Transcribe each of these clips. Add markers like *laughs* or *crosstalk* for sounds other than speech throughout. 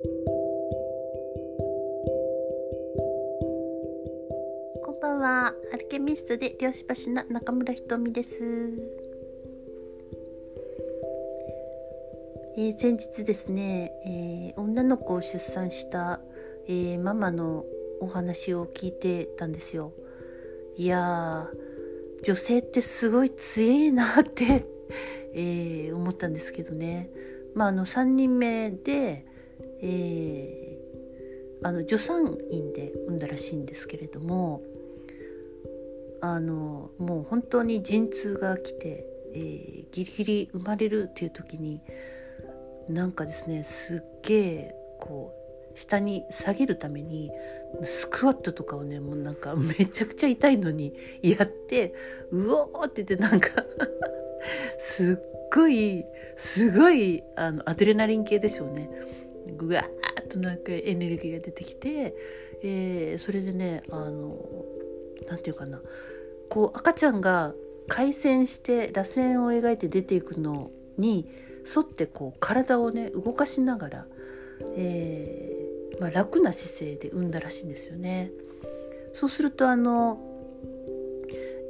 こんばんは。アルケミストで漁師橋の中村ひとみです、えー、先日ですね、えー、女の子を出産した、えー、ママのお話を聞いてたんですよ。いや女性ってすごい強いなってえ思ったんですけどね。まああの3人目で、えあの助産院で産んだらしいんですけれどもあのもう本当に陣痛が来て、えー、ギリギリ生まれるっていう時になんかですねすっげえこう下に下げるためにスクワットとかをねもうなんかめちゃくちゃ痛いのにやってうおーって言ってなんかすっごいすごいあのアドレナリン系でしょうね。ぐわーっとなんかエネルギーが出てきて、えー、それでねあの何て言うかなこう赤ちゃんが回旋して螺旋を描いて出ていくのに沿ってこう体をね動かしながら、えー、まあ、楽な姿勢で産んだらしいんですよね。そうするとあの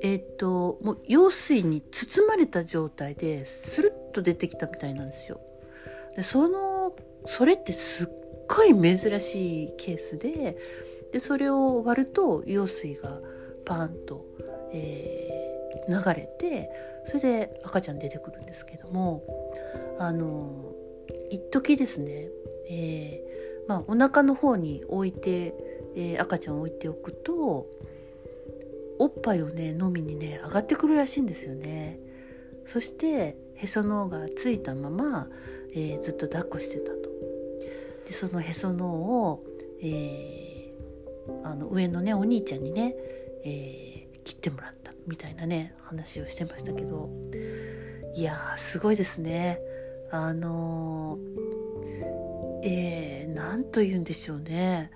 えっ、ともう羊水に包まれた状態でスルッと出てきたみたいなんですよ。でそのそれってすっごい珍しいケースででそれを割ると羊水がパンと、えー、流れてそれで赤ちゃん出てくるんですけどもあの一時ですね、えー、まあ、お腹の方に置いて、えー、赤ちゃんを置いておくとおっぱいをね飲みにね上がってくるらしいんですよね。そしてへその緒がついたまま、えー、ずっと抱っこしてた。でそのへその緒を、えー、あの上のねお兄ちゃんにね、えー、切ってもらったみたいなね話をしてましたけどいやすごいですね。あのえー、なんと言うんでしょうね。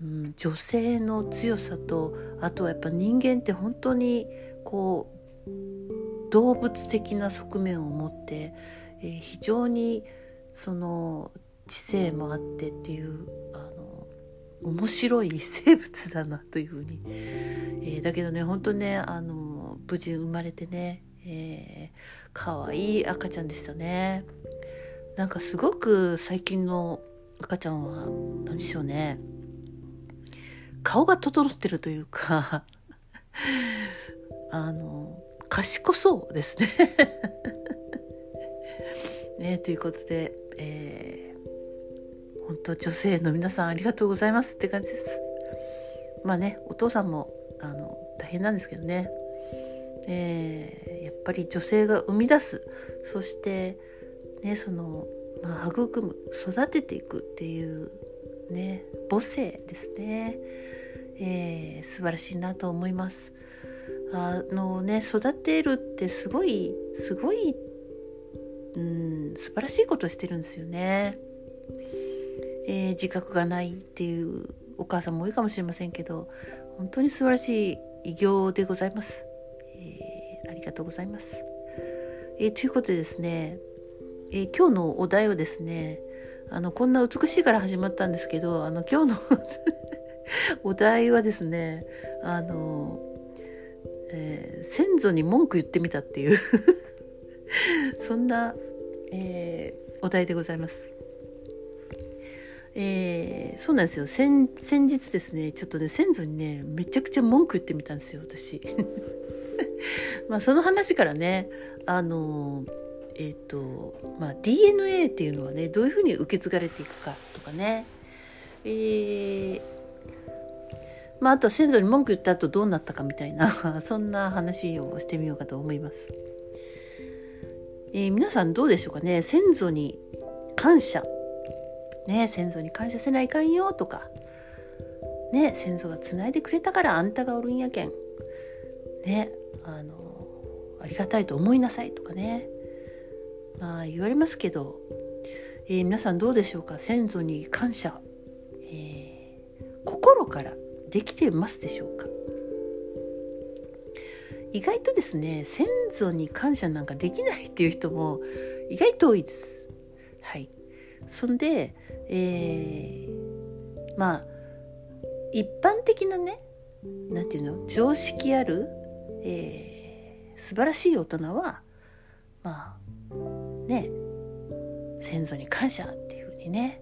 うん、女性の強さとあとはやっぱ人間って本当にこう動物的な側面を持って、えー、非常にその知性もあってっていうあの面白い生物だなというふうに、えー、だけどね本当ねあの無事生まれてね、えー、可愛い赤ちゃんでしたね。なんかすごく最近の赤ちゃんは何でしょうね。顔が整ってるというか *laughs* あの賢そうですね。*laughs* ねということで、えー、本当女性の皆さんありがとうございますって感じです。まあねお父さんもあの大変なんですけどね、えー、やっぱり女性が生み出す。そしてねその、まあ、育む育てていくっていうね母性ですね、えー、素晴らしいなと思います。あのね育てるってすごいすごいうん素晴らしいことしてるんですよね、えー、自覚がないっていうお母さんも多いかもしれませんけど本当に素晴らしい偉業でございます、えー、ありがとうございます、えー、ということでですね、え今日のお題をですねあのこんな美しいから始まったんですけどあの今日の *laughs* お題はですねあの、え、先祖に文句言ってみたっていうそんな、え、お題でございます。えー、そうなんですよ先日ですねちょっとね先祖にねめちゃくちゃ文句言ってみたんですよ私。*laughs* まあその話からねあのえーとまあ、DNA っていうのはねどういうふうに受け継がれていくかとかね、えーまあ、あと先祖に文句言った後どうなったかみたいな *laughs* そんな話をしてみようかと思います。えー、皆さんどうでしょうかね先祖に感謝ね先祖に感謝せないかんよとか。ね先祖がつないでくれたからあんたがおるんやけん。ねあのありがたいと思いなさいとかね。まあ言われますけど、えー、皆さんどうでしょうか？先祖に感謝、えー、心からできてますでしょうか？意外とですね先祖に感謝なんかできないっていう人も意外と多いです。そんで、えー、まあ一般的なねなんていうの常識ある、えー、素晴らしい大人はまあね先祖に感謝っていうふうにね、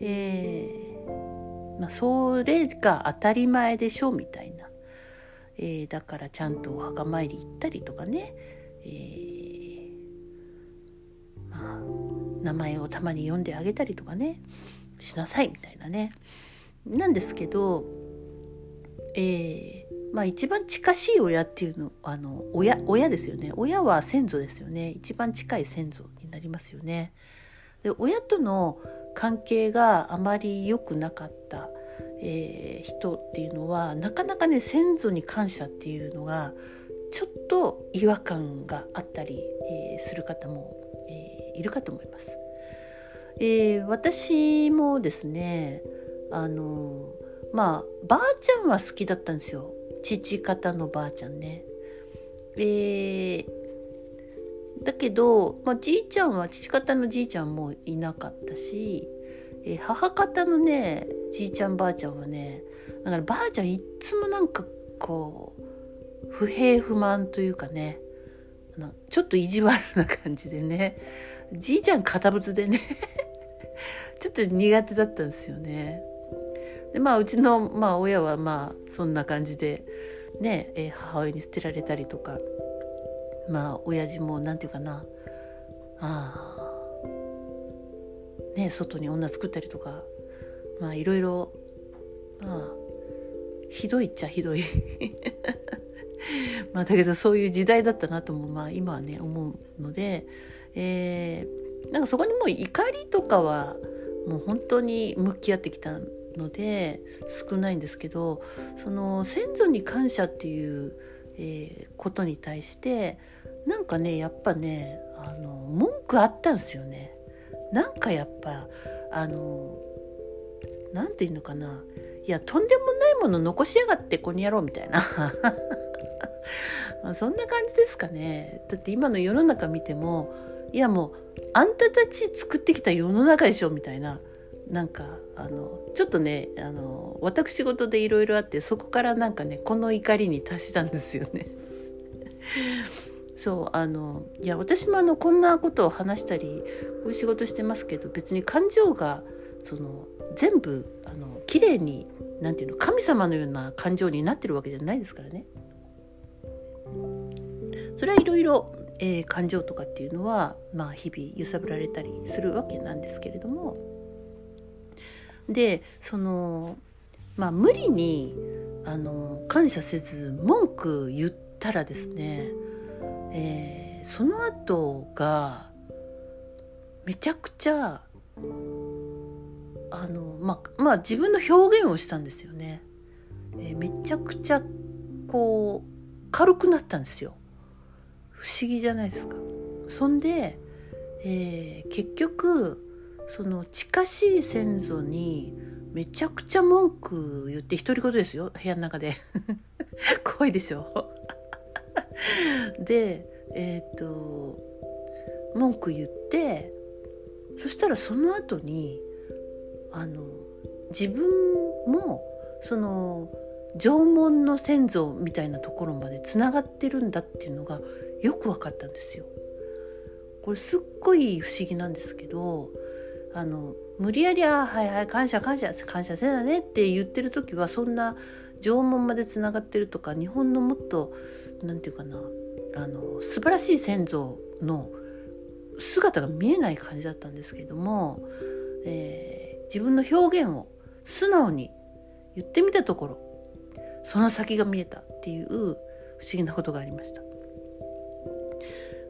えー、まあ、それが当たり前でしょうみたいな、えー、だからちゃんとお墓参り行ったりとかね、え名前をたまに読んであげたりとかねしなさいみたいなねなんですけど、えー、まあ一番近しい親っていうのあの親親ですよね親は先祖ですよね一番近い先祖になりますよね。で親との関係があまり良くなかった、えー、人っていうのはなかなかね先祖に感謝っていうのがちょっと違和感があったり、えー、する方も、えー、いるかと思います。えー、私もですねあのまあばあちゃんは好きだったんですよ父方のばあちゃんね。えー、だけど、まあ、じいちゃんは父方のじいちゃんもいなかったし、えー、母方のねじいちゃんばあちゃんはねだからばあちゃんいっつもなんかこう不平不満というかねちょっと意地悪な感じでねじいちゃん堅物でねちょっと苦手だったんですよね。でまあうちの、まあ、親はまあそんな感じでね、え、母親に捨てられたりとかまあ親父も何て言うかなあね外に女作ったりとかまあいろいろまあひどいっちゃひどい *laughs* まあだけどそういう時代だったなともまあ今はね思うので、えー、なんかそこにもう怒りとかはもう本当に向き合ってきたので少ないんですけどその先祖に感謝っていうえー、ことに対してなんかねやっぱねあの文句あったんですよね。なんかやっぱあの何て言うのかな。いやとんでもないもの残しやがってここにやろうみたいな。*laughs* あそんな感じですかね。だって今の世の中見てもいやもうあんたたち作ってきた世の中でしょみたいななんかあのちょっとねあの私事でいろいろあってそこからなんかねこの怒りに達したんですよね。そうあのいや私もあのこんなことを話したりこういう仕事してますけど別に感情がその全部あの綺麗になんていうの神様のような感情になってるわけじゃないですからね。それはいろいろえ感情とかっていうのは、まあ、日々揺さぶられたりするわけなんですけれども。でそのまあ無理にあの感謝せず文句言ったらですね、えー、その後がめちゃくちゃあのまあまあ自分の表現をしたんですよね、えー、めちゃくちゃこう軽くなったんですよ。不思議じゃないですか。そんで、えー、結局その近しい先祖にめちゃくちゃ文句言って独り言ですよ。部屋の中で。*laughs* 怖いでしょ。でえっ、ー、と文句言ってそしたらその後にあの自分もその縄文の先祖みたいなところまでつながってるんだっていうのがよく分かったんですよ。これすっごい不思議なんですけどあの無理やり「あはいはい感謝感謝感謝せだね」って言ってる時はそんな縄文までつながってるとか日本のもっと何て言うかなあの素晴らしい先祖の姿が見えない感じだったんですけれども、えー、自分の表現を素直に言ってみたところその先が見えたっていう不思議なことがありました。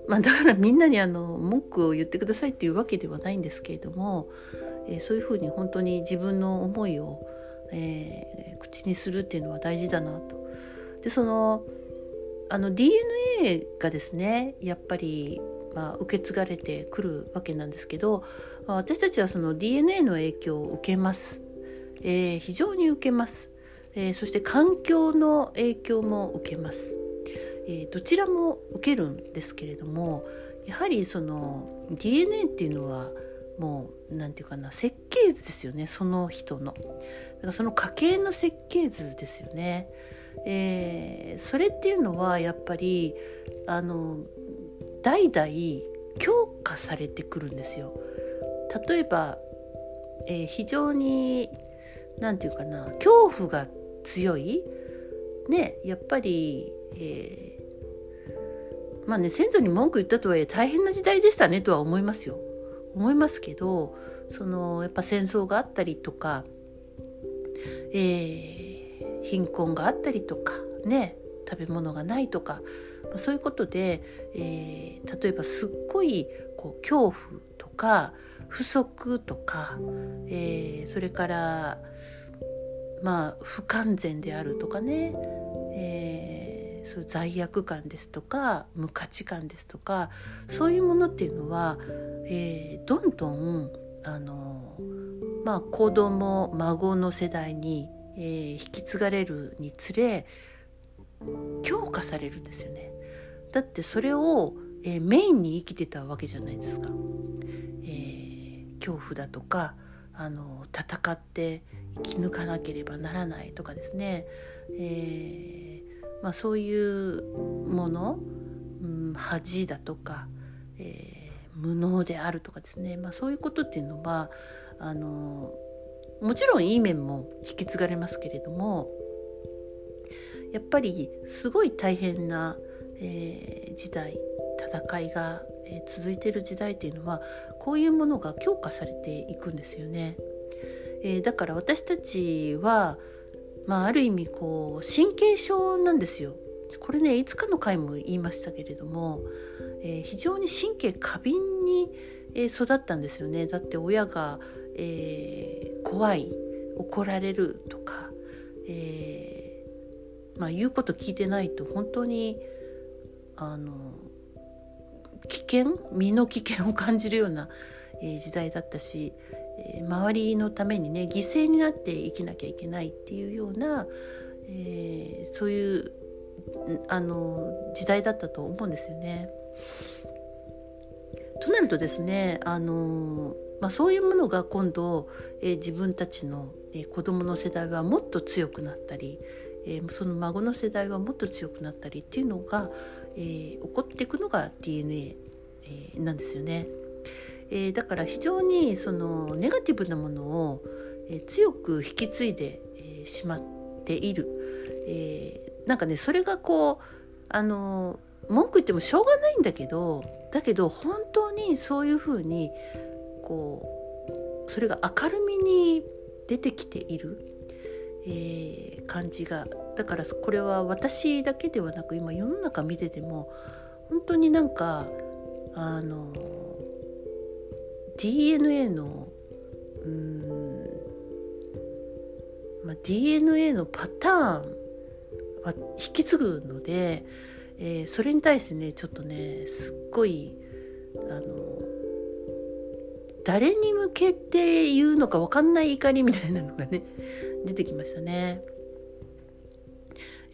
まあ、だからみんなにあの文句を言ってくださいっていうわけではないんですけれども、えー、そういうふうに本当に自分の思いを、えー、口にするっていうのは大事だなと。でそのあの DNA がですねやっぱり、まあ、受け継がれてくるわけなんですけど、まあ、私たちはその DNA の影響を受けます、えー、非常に受けます、え、そして環境の影響も受けます。えー、どちらも受けるんですけれどもやはりその DNA っていうのはもう何て言うかな設計図ですよねその人の。だからその家系の設計図ですよね、えー、それっていうのはやっぱりあの代々強化されてくるんですよ。例えば、えー、非常に何て言うかな恐怖が強い。ねやっぱり、え、まあね先祖に文句言ったとはいえ大変な時代でしたねとは思いますよ。思いますけどそのやっぱ戦争があったりとか、えー、貧困があったりとかね食べ物がないとか、まあ、そういうことで、えー、例えばすっごいこう恐怖とか不足とか、えー、それからまあ不完全であるとかね、えー、そう罪悪感ですとか無価値観ですとかそういうものっていうのは、えー、どんどんあのまあ子供孫の世代に、えー、引き継がれるにつれ強化されるんですよね。だってそれを、えー、メインに生きてたわけじゃないですか。えー、恐怖だとかあの戦って生き抜かなければならないとかですね、えーまあ、そういうもの、うん、恥だとか、えー、無能であるとかですね、まあ、そういうことっていうのはあのもちろんいい面も引き継がれますけれどもやっぱりすごい大変な、えー、時代戦いが、続いている時代っていうのはこういうものが強化されていくんですよね。えー、だから私たちは、まあ、ある意味こう神経症なんですよ。これねいつかの回も言いましたけれども、えー、非常に神経過敏に、育ったんですよねだって親が、えー、怖い怒られるとか、えーまあ、言うこと聞いてないと本当にあの危険？身の危険を感じるような、え、時代だったし、え、周りのためにね犠牲になって生きなきゃいけないっていうような、えー、そういうあの時代だったと思うんですよね。となるとですねあの、まあ、そういうものが今度、えー、自分たちの、えー、子どもの世代はもっと強くなったり、えー、その孫の世代はもっと強くなったりっていうのが、えー、起こっていくのが DNA、えー、なんですよね。えー、だから非常にそのネガティブなものを、え、強く引き継いで、え、しまっている、えー、なんかねそれがこうあの文句言ってもしょうがないんだけどだけど本当にそういうふうにこうそれが明るみに出てきている、えー、感じが。だからこれは私だけではなく今世の中見てても本当になんかあの DNA のうん、まあ、DNA のパターンは引き継ぐので、えー、それに対してねちょっとねすっごいあの誰に向けて言うのか分かんない怒りみたいなのがね *laughs* 出てきましたね。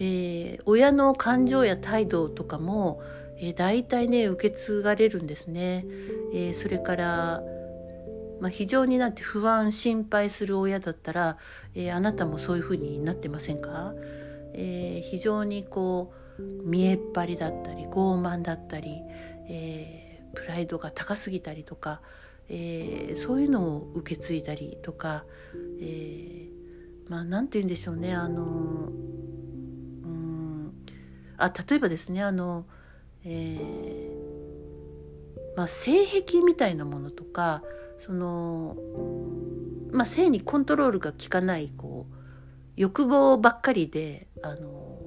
えー、親の感情や態度とかも、えー、大体ね受け継がれるんですね。えー、それからまあ、非常になんて不安心配する親だったら、えー、あなたもそういうふうになってませんか、えー、非常にこう見えっ張りだったり傲慢だったり、えー、プライドが高すぎたりとか、えー、そういうのを受け継いだりとか、えー、まあ何て言うんでしょうねあのうんあ例えばですねあの、えーまあ、性癖みたいなものとかその、まあ、性にコントロールが効かないこう欲望ばっかりであの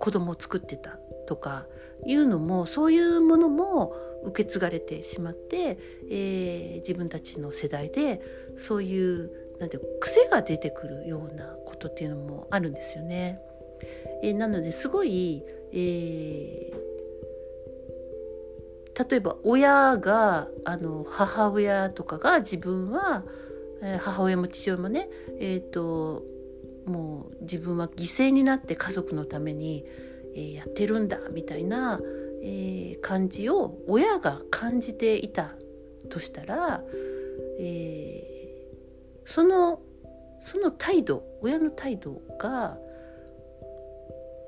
子供を作ってたとかいうのもそういうものも受け継がれてしまって、えー、自分たちの世代でそういうなんて癖が出てくるようなことっていうのもあるんですよね。えー、なのですごい、えー、例えば親があの母親とかが自分は、えー、母親も父親もね、えーと、もう自分は犠牲になって家族のために、えー、やってるんだみたいな、えー、感じを親が感じていたとしたら、えー、そのその態度親の態度が、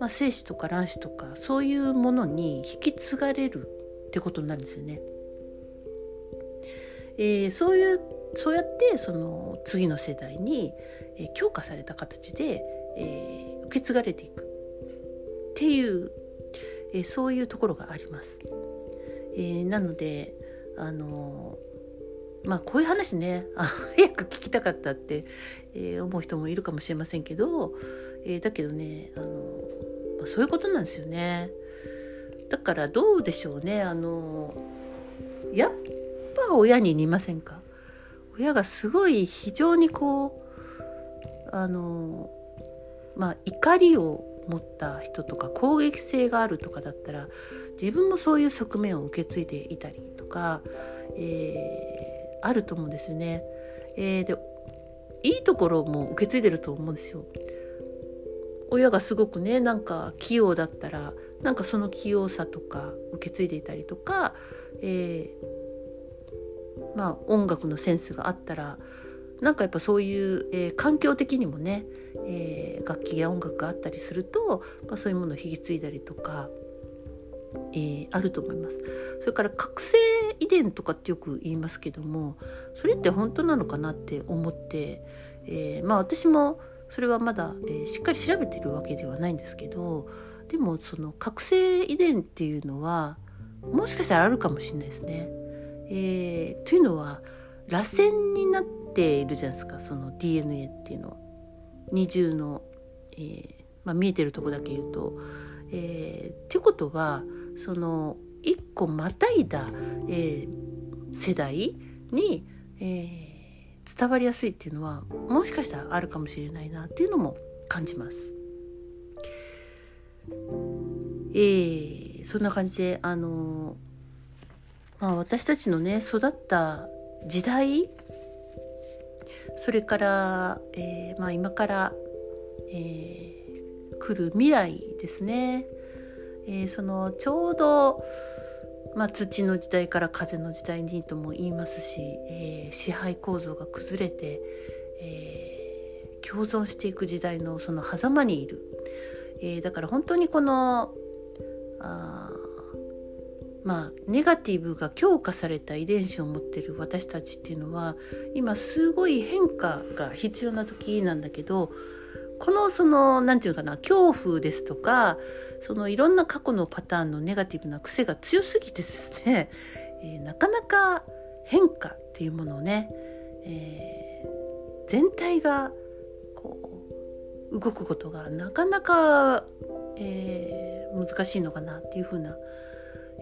まあ、精子とか卵子とかそういうものに引き継がれるってことになるんですよね。えー、そういうそうやってその次の世代に、えー、強化された形で、えー、受け継がれていくっていう、えー、そういうところがあります。えー、なのであのまあこういう話ね早く聞きたかったって、えー、思う人もいるかもしれませんけど、えー、だけどねあの、まあ、そういうことなんですよね。だからどうでしょうねあのやっぱ親に似ませんか？親がすごい非常にこうあのまあ怒りを持った人とか攻撃性があるとかだったら自分もそういう側面を受け継いでいたりとか、えー、あると思うんですよね。えー、でいいところも受け継いでると思うんですよ。親がすごくねなんか器用だったらなんかその器用さとか受け継いでいたりとか、えー、まあ音楽のセンスがあったらなんかやっぱそういう、えー、環境的にもね、えー、楽器や音楽があったりすると、まあ、そういうものを引き継いだりとか、えー、あると思います。それから覚醒遺伝とかってよく言いますけどもそれって本当なのかなって思って、え、まあ私もそれはまだ、え、しっかり調べてるわけではないんですけどでもその覚醒遺伝っていうのはもしかしたらあるかもしれないですね。えー、というのは螺旋になっているじゃないですかその DNA っていうのは。二重の、えーまあ、見えてるとこだけ言うと。えー、ってことはその一個またいだ、えー、世代に、えー、伝わりやすいっていうのはもしかしたらあるかもしれないなっていうのも感じます。えー、そんな感じであのまあ、私たちのね育った時代それから、えーまあ、今から、えー、来る未来ですね、えー、そのちょうど、まあ、土の時代から風の時代にとも言いますし、え、支配構造が崩れて、え、共存していく時代のその狭間にいる、えー、だから本当にこのあまあネガティブが強化された遺伝子を持ってる私たちっていうのは今すごい変化が必要な時なんだけどこのその何て言うかな恐怖ですとかそのいろんな過去のパターンのネガティブな癖が強すぎてですね、えー、なかなか変化っていうものをね、えー、全体がこう動くことがなかなか、えー、難しいのかなっていうふうな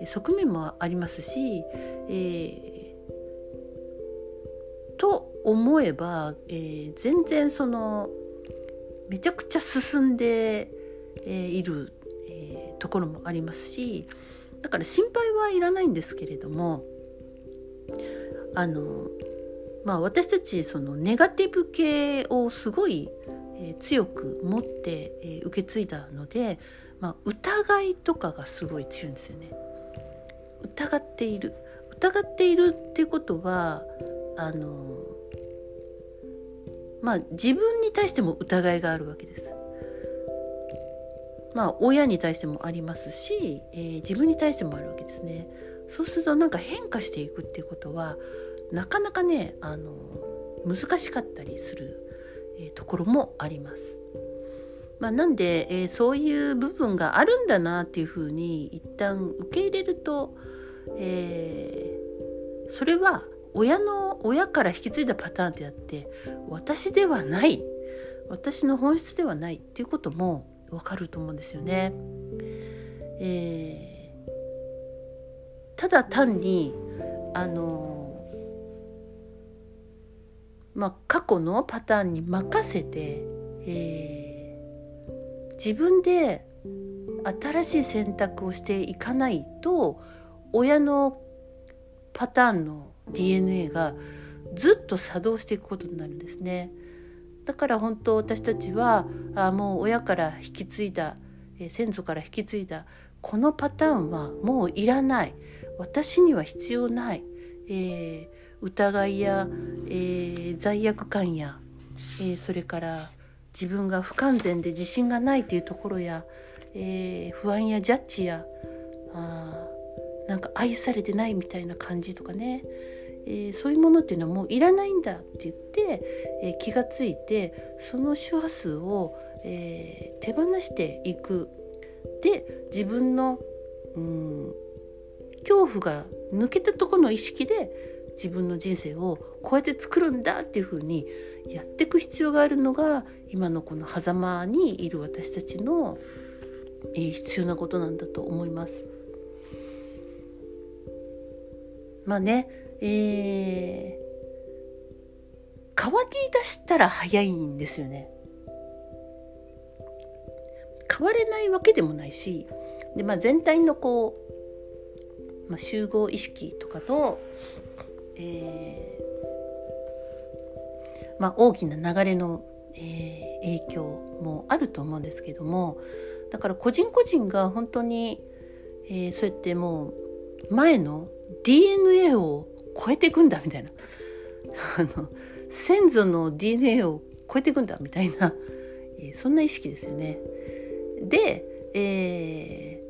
側面もありますし、えー、と思えば、えー、全然そのめちゃくちゃ進んで、えー、いる、えー、ところもありますしだから心配はいらないんですけれどもあのまあ私たちそのネガティブ系をすごい、えー、強く持って、えー、受け継いだので、まあ、疑いとかがすごい強いんですよね。疑っている疑っているっていうことはあのまあ自分に対しても疑いがあるわけです。まあ親に対してもありますし、えー、自分に対してもあるわけですね。そうするとなんか変化していくっていうことはなかなかねあの難しかったりする、え、ところもあります。まあ、なんで、えー、そういう部分があるんだなっていうふうに一旦受け入れると、えー、それは親の親から引き継いだパターンであって私ではない私の本質ではないっていうこともわかると思うんですよね。えー、ただ単にあのまあ過去のパターンに任せて、えー、自分で新しい選択をしていかないと親のパターンの DNA がずっと作動していくことになるんですね。だから本当私たちはあもう親から引き継いだ、えー、先祖から引き継いだこのパターンはもういらない私には必要ない、えー、疑いや、えー、罪悪感や、えー、それから自分が不完全で自信がないというところや、えー、不安やジャッジやあなんか愛されてないみたいな感じとかね、えー、そういうものっていうのはもういらないんだって言って、えー、気がついてその周波数を、え、手放していく。で自分のうん恐怖が抜けたところの意識で自分の人生をこうやって作るんだっていうふうにやっていく必要があるのが今のこの狭間にいる私たちの、えー、必要なことなんだと思います。まあね、えー、変わり出したら早いんですよね。変われないわけでもないしで、まあ、全体のこう、まあ、集合意識とかと、えー。まあ、大きな流れの、えー、影響もあると思うんですけどもだから個人個人が本当に、えー、そうやってもう前の DNA を超えていくんだみたいな。*laughs* あの先祖の DNA を超えていくんだみたいな、えー、そんな意識ですよね。で、え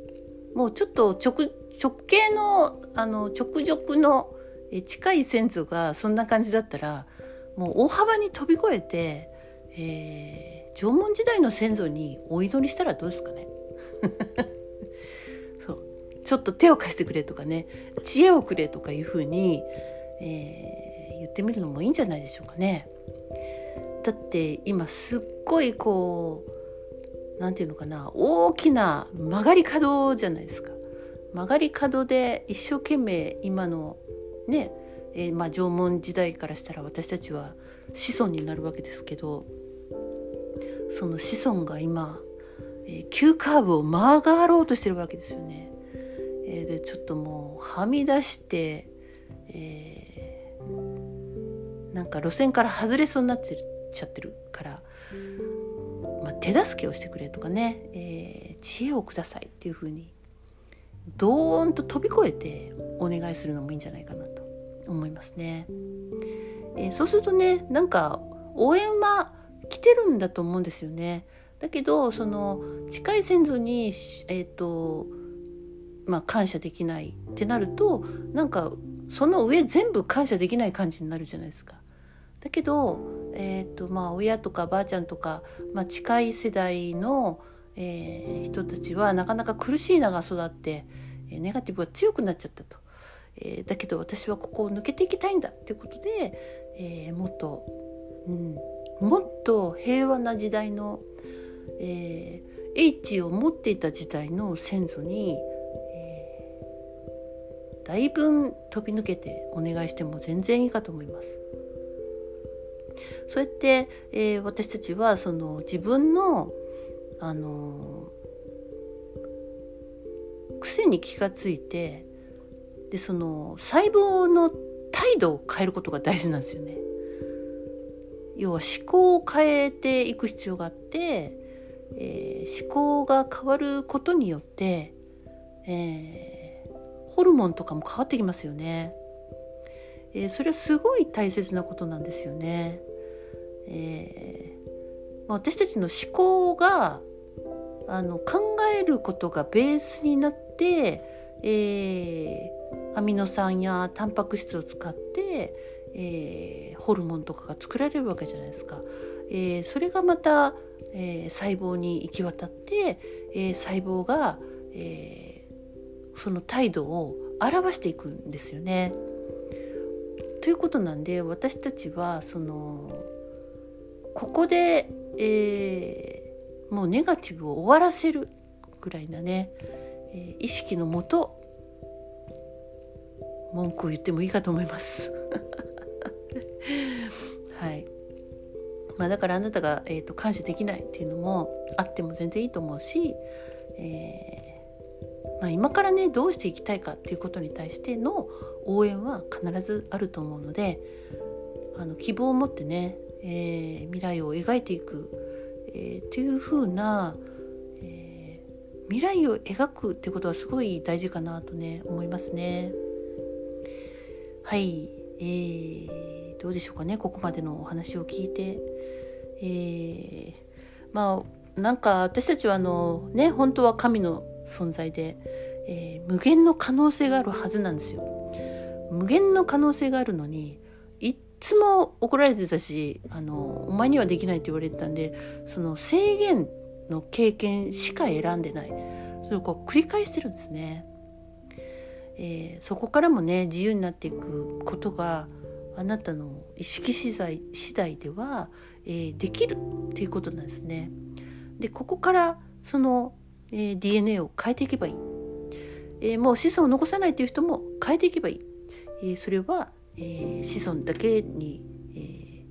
ー、もうちょっと直直系のあの直属のえ近い先祖がそんな感じだったらもう大幅に飛び越えて、えー、縄文時代の先祖にお祈りしたらどうですかね？*laughs* そうちょっと手を貸してくれとかね知恵をくれとかいうふうに、えー、言ってみるのもいいんじゃないでしょうかね。だって今すっごいこう何て言うのかな大きな曲がり角じゃないですか。曲がり角で一生懸命今のね、えー、まあ、縄文時代からしたら私たちは子孫になるわけですけどその子孫が今、えー、急カーブを曲がろうとしてるわけですよね。えー、でちょっともうはみ出して、えー、なんか路線から外れそうになっちゃってるから、まあ、手助けをしてくれとかね、えー、知恵をくださいっていうふうにドーンと飛び越えてお願いするのもいいんじゃないかな思いますね。えー、そうするとねなんか応援は来てるんだと思うんですよね。だけどその近い先祖にえ、ー、とまあ感謝できないってなるとなんかその上全部感謝できない感じになるじゃないですか。だけど、えーとまあ、親とかばあちゃんとか、まあ、近い世代のえー、人たちはなかなか苦しい名が育って、ネガティブが強くなっちゃったと、えー、だけど私はここを抜けていきたいんだっていうことで、えー、もっと、うん、もっと平和な時代の、えー、H を持っていた時代の先祖に、えー、だいぶ飛び抜けてお願いしても全然いいかと思います。そうやって、えー、私たちはその自分のあの癖に気がついてでその細胞の態度を変えることが大事なんですよね。要は思考を変えていく必要があって、えー、思考が変わることによって、えー、ホルモンとかも変わってきますよね。えー、それはすごい大切なことなんですよね。えー、私たちの思考があの考えることがベースになって、えー、アミノ酸やタンパク質を使って、えー、ホルモンとかが作られるわけじゃないですか。えー、それがまた、え細胞に行き渡って、え細胞が、えその態度を表していくんですよね。ということなんで私たちはそのここで、えもうネガティブを終わらせるぐらいなね、え、意識のもと文句を言ってもいいかと思います。*laughs* はいまあ、だからあなたが、えーと、感謝できないっていうのもあっても全然いいと思うし、えー、まあ、今からねどうしていきたいかっていうことに対しての応援は必ずあると思うのであの希望を持ってね、えー、未来を描いていくえー、っていう風な、えー、未来を描くってことはすごい大事かなとね思いますね。はい、えー、どうでしょうかねここまでのお話を聞いて、えー、まあなんか私たちはあのね本当は神の存在で、えー、無限の可能性があるはずなんですよ。無限の可能性があるのにいつも怒られてたしあのお前にはできないって言われてたんでその制限の経験しか選んでないそれをこう繰り返してるんですね。えー、そこからもね自由になっていくことがあなたの意識次第次第では、えー、できるっていうことなんですね。でここからその、えー、DNA を変えていけばいい、えー、もう子孫を残さないっていう人も変えていけばいい、えー、それは、えー、子孫だけに、え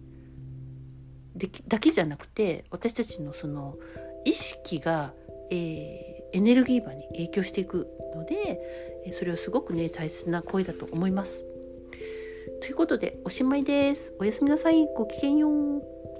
ー、でだけじゃなくて私たちのその意識が、えー、エネルギー場に影響していくのでそれはすごくね大切な声だと思います。ということでおしまいです。おやすみなさい。ごきげんよう。